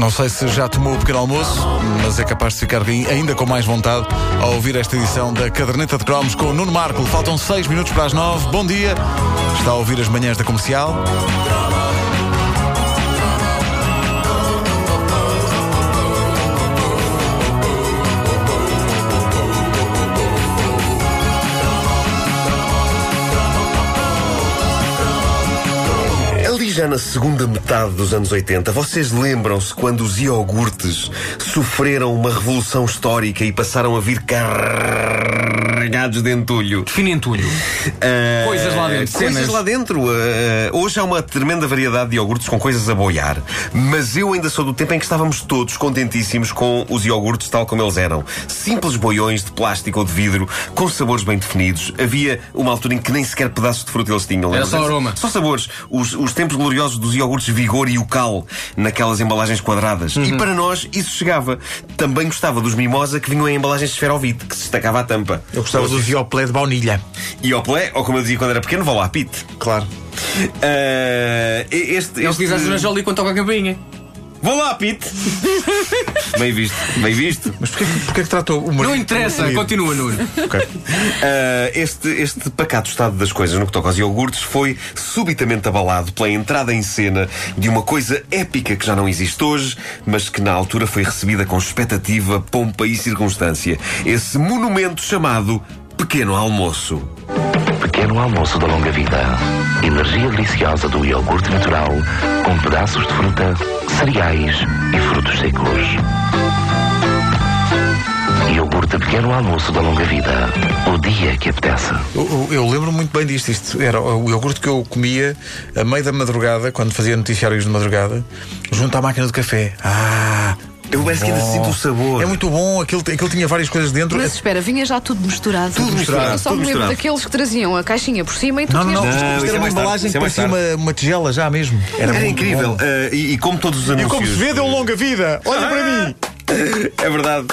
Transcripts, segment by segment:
Não sei se já tomou o pequeno almoço, mas é capaz de ficar ainda com mais vontade ao ouvir esta edição da Caderneta de Cromos com o Nuno Marco. Faltam seis minutos para as nove. Bom dia. Está a ouvir as manhãs da comercial. Já na segunda metade dos anos 80, vocês lembram-se quando os iogurtes sofreram uma revolução histórica e passaram a vir carregados de entulho? Define entulho. Ah, Coisas lá dentro, Coisas cenas. lá dentro. Ah, hoje há uma tremenda variedade de iogurtes com coisas a boiar. Mas eu ainda sou do tempo em que estávamos todos contentíssimos com os iogurtes tal como eles eram. Simples boiões de plástico ou de vidro, com sabores bem definidos. Havia uma altura em que nem sequer pedaços de fruta eles tinham. Era só aroma. Só sabores. Os, os tempos gloriosos dos iogurtes Vigor e o Cal, naquelas embalagens quadradas. Uhum. E para nós isso chegava. Também gostava dos Mimosa que vinham em embalagens de esferovite, que se destacava a tampa. Eu gostava do Vioplé de baunilha. E ao plé, ou como eu dizia quando era pequeno, vá lá, Pete. Claro. Ah, este, este... que diz a Jolie quando toca a campainha. Vou lá, Pete! bem visto, bem visto. Mas porquê, porquê que tratou o marido? Não interessa, marido? continua, Nuno. Ok. Ah, este, este pacato estado das coisas no que toca aos iogurtes foi subitamente abalado pela entrada em cena de uma coisa épica que já não existe hoje, mas que na altura foi recebida com expectativa, pompa e circunstância. Esse monumento chamado Pequeno Almoço. Pequeno almoço da longa vida. Energia deliciosa do iogurte natural com pedaços de fruta, cereais e frutos secos. Iogurte pequeno almoço da longa vida. O dia que apetece. Eu, eu- lembro muito bem disto. Isto era o iogurte que eu comia a meio da madrugada, quando fazia noticiários de madrugada, junto à máquina de café. Ah! Eu parece que ainda bom. sinto o sabor. É muito bom, aquilo, aquilo tinha várias coisas dentro. Mas espera, vinha já tudo misturado. Tudo misturado, Eu só tudo me lembro misturado. daqueles que traziam a caixinha por cima e tu Não, não, tinhas não. isso era é uma mais tarde, embalagem isso que é mais parecia uma, uma tigela já mesmo. Era, Era muito incrível. bom. Ah, e, e como todos os E anúncios. como se vê, deu longa vida. Olha para mim. É verdade.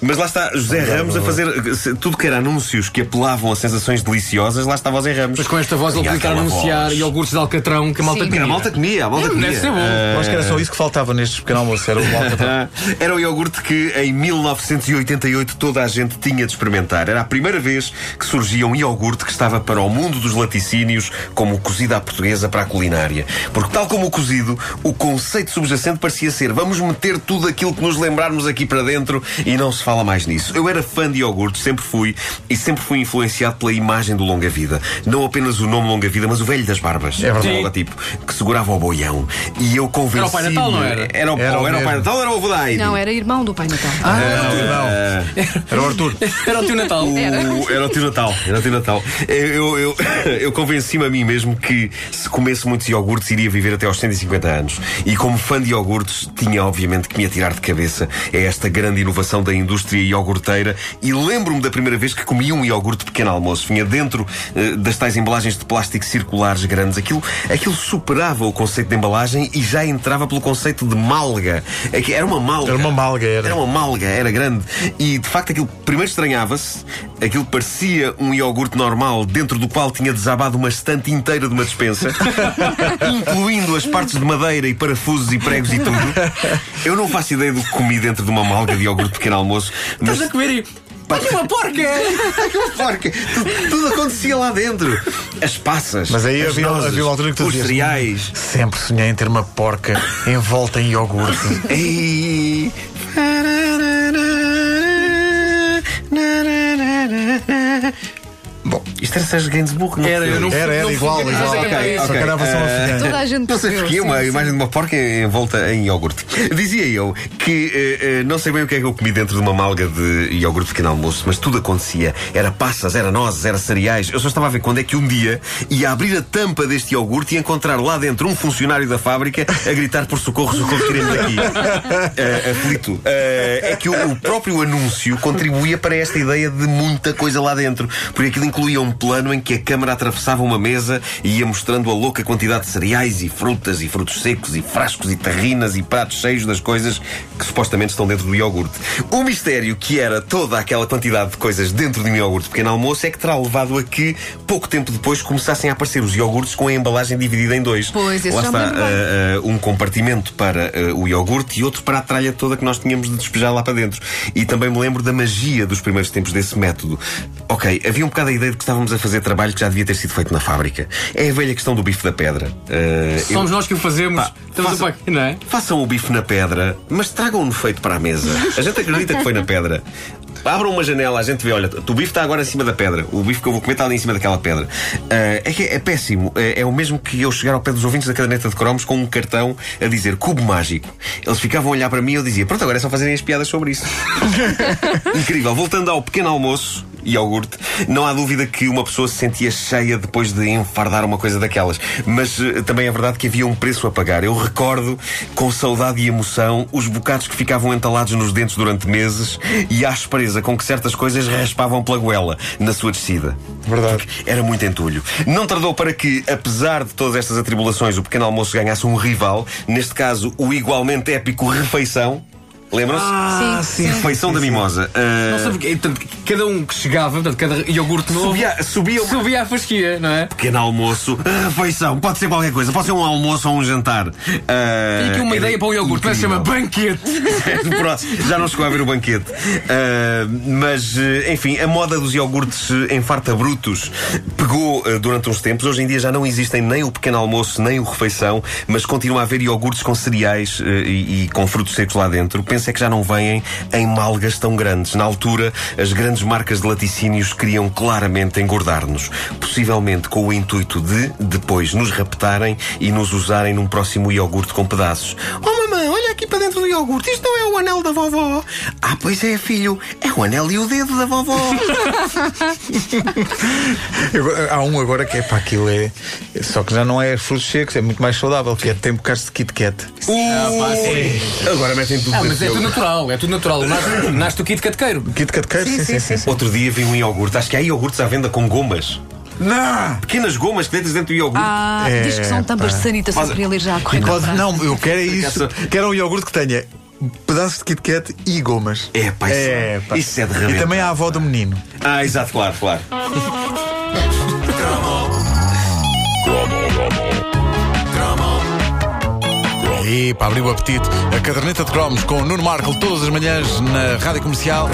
Mas lá está José Ramos a fazer tudo que era anúncios que apelavam a sensações deliciosas, lá estava o José Ramos. Mas com esta voz ele podia estar a aquela anunciar voz. iogurtes de alcatrão que a malta Sim. comia. A malta comia, a malta Hum, comia. deve ser bom. Eu acho que era só isso que faltava nestes pequeno almoço. Era o alcatrão. Era o iogurte que em 1988 toda a gente tinha de experimentar. Era a primeira vez que surgia um iogurte que estava para o mundo dos laticínios como o cozido à portuguesa para a culinária. Porque, tal como o cozido, o conceito subjacente parecia ser vamos meter tudo aquilo que nos lembrarmos aqui para dentro e não se fala mais nisso. Eu era fã de iogurtes, sempre fui, e sempre fui influenciado pela imagem do Longa Vida. Não apenas o nome Longa Vida, mas o velho das barbas. É verdade. O logotipo, que segurava o boião. E eu convenci Era o Pai Natal, não era? Era o, Era o era o Pai. Natal ou era o avô da Heidi? Não, era irmão do Pai Natal. Era, era o Arthur. Era o tio Natal. O- Era o tio Natal. Era o tio Natal. Eu, eu, eu convenci-me a mim mesmo que se comesse muitos iogurtes iria viver até aos 150 anos. E como fã de iogurtes, tinha obviamente que me atirar de cabeça a esta grande inovação da indústria iogurteira. E lembro-me da primeira vez que comi um iogurte pequeno almoço. Vinha dentro eh, das tais embalagens de plástico circulares grandes. Aquilo, aquilo superava o conceito de embalagem e já entrava pelo conceito de malga. É que Era uma malga. Era uma malga, era. Era uma malga, era grande. E de facto aquilo primeiro estranhava-se, aquilo parecia um iogurte normal dentro do qual tinha desabado uma estante inteira de uma despensa, incluindo as partes de madeira e parafusos e pregos e tudo. Eu não faço ideia do que comi dentro de uma malga de iogurte de pequeno almoço, mas Estás a comer e. Olha uma porca! Porca, tudo, tudo acontecia lá dentro. As passas. Mas aí as havia- nozes, havia uma altura que tu os dizias, cereais. Sempre sonhei em ter uma porca envolta em iogurte. Ei. Bom, isto era Sérgio Gainsbourg, não Era, foi? eu não Era, era não igual, fui igual. Ok. Só que era a versão africana. Toda a gente Não sei percebeu, porquê, sim, uma sim. imagem de uma porca envolta em iogurte. Dizia eu que eh, eh, não sei bem o que é que eu comi dentro de uma malga de iogurte de pequeno almoço, mas tudo acontecia. Era passas, era nozes, era cereais. Eu só estava a ver quando é que um dia ia abrir a tampa deste iogurte e encontrar lá dentro um funcionário da fábrica a gritar por socorro, socorro, tirem-me daqui. Eh, aflito. Eh, é que o, o próprio anúncio contribuía para esta ideia de muita coisa lá dentro. Porque aquilo incluía incluía um plano em que a câmara atravessava uma mesa e ia mostrando a louca quantidade de cereais e frutas e frutos secos e frascos e terrinas e pratos cheios das coisas que supostamente estão dentro do iogurte. O mistério que era toda aquela quantidade de coisas dentro de um iogurte pequeno almoço é que terá levado a que, pouco tempo depois, começassem a aparecer os iogurtes com a embalagem dividida em dois. Pois, esse Lá está, ah, uh, um compartimento para uh, o iogurte e outro para a tralha toda que nós tínhamos de despejar lá para dentro. E também me lembro da magia dos primeiros tempos desse método. Ok, havia um bocado a ideia de que estávamos a fazer trabalho que já devia ter sido feito na fábrica. É a velha questão do bife da pedra. Uh, Somos eu- nós que o fazemos. Pá, Estamos faça- a pagar, não é? Façam o bife na pedra, mas tragam-no feito para a mesa. A gente acredita que foi na pedra. Abram uma janela, a gente vê, olha, o bife está agora em cima da pedra. O bife que eu vou comer está ali em cima daquela pedra. Ah, é que é, é péssimo. É, é o mesmo que eu chegar ao pé dos ouvintes da caderneta de cromos com um cartão a dizer cubo mágico. Eles ficavam a olhar para mim e eu dizia, pronto, agora é só fazerem as piadas sobre isso. Incrível. Voltando ao pequeno almoço iogurte, não há dúvida que uma pessoa se sentia cheia depois de enfardar uma coisa daquelas. Mas eh, também é verdade que havia um preço a pagar. Eu recordo, com saudade e emoção, os bocados que ficavam entalados nos dentes durante meses e a aspereza com que certas coisas raspavam pela goela na sua descida. Verdade. Era muito entulho. Não tardou para que, apesar de todas estas atribulações, o pequeno almoço ganhasse um rival, neste caso, o igualmente épico Refeição. Lembram-se? Ah, sim, sim. Refeição da Mimosa. Ah, Não sei porque, portanto, cada um que chegava, portanto, cada iogurte novo Subia, subia subia à fasquia, não é? pequeno almoço, refeição, pode ser qualquer coisa, pode ser um almoço ou um jantar. Ah, Tenho aqui uma era ideia para o iogurte, mas se chama banquete. Já não chegou a ver o banquete. Ah, mas, enfim, a moda dos iogurtes em farta brutos pegou durante uns tempos. Hoje em dia já não existem nem o pequeno almoço nem o refeição, mas continua a haver iogurtes com cereais e, e com frutos secos lá dentro. Penso é que já não vêm em malgas tão grandes. Na altura, as grandes marcas de laticínios queriam claramente engordar-nos. Possivelmente com o intuito de, depois, nos raptarem e nos usarem num próximo iogurte com pedaços. Oh, mamãe, olha aqui para dentro iogurte. Isto não é o anel da vovó. Ah, pois é, filho. É o anel e o dedo da vovó. Eu- há um agora que é para aquilo é. Só que já não é frutos secos, é muito mais saudável, que é tem bocados de Kit Kat. Uh, Agora metem tudo Ah, dentro mas é do tudo iogurte. natural, é tudo natural. Nasce, nasce do kit catequeiro. Kit Kat queiro? Sim, sim, sim. sim, Outro dia vi um iogurte. Acho que há iogurtes à venda com gomas. Não! Pequenas gomas que dentro dentro do iogurte. Ah, É, diz que são tampas de sanitação Faz- para ele ir já a correr Pode- comprar. não, eu quero é isso. Quero um iogurte que tenha pedaços de Kit Kat e gomas. É, pá, isso- É, pá. isso é de E também a avó do menino. Ah, exato, claro, claro. E para abrir o apetite, a caderneta de cromos com o Nuno Marco todas as manhãs na rádio comercial.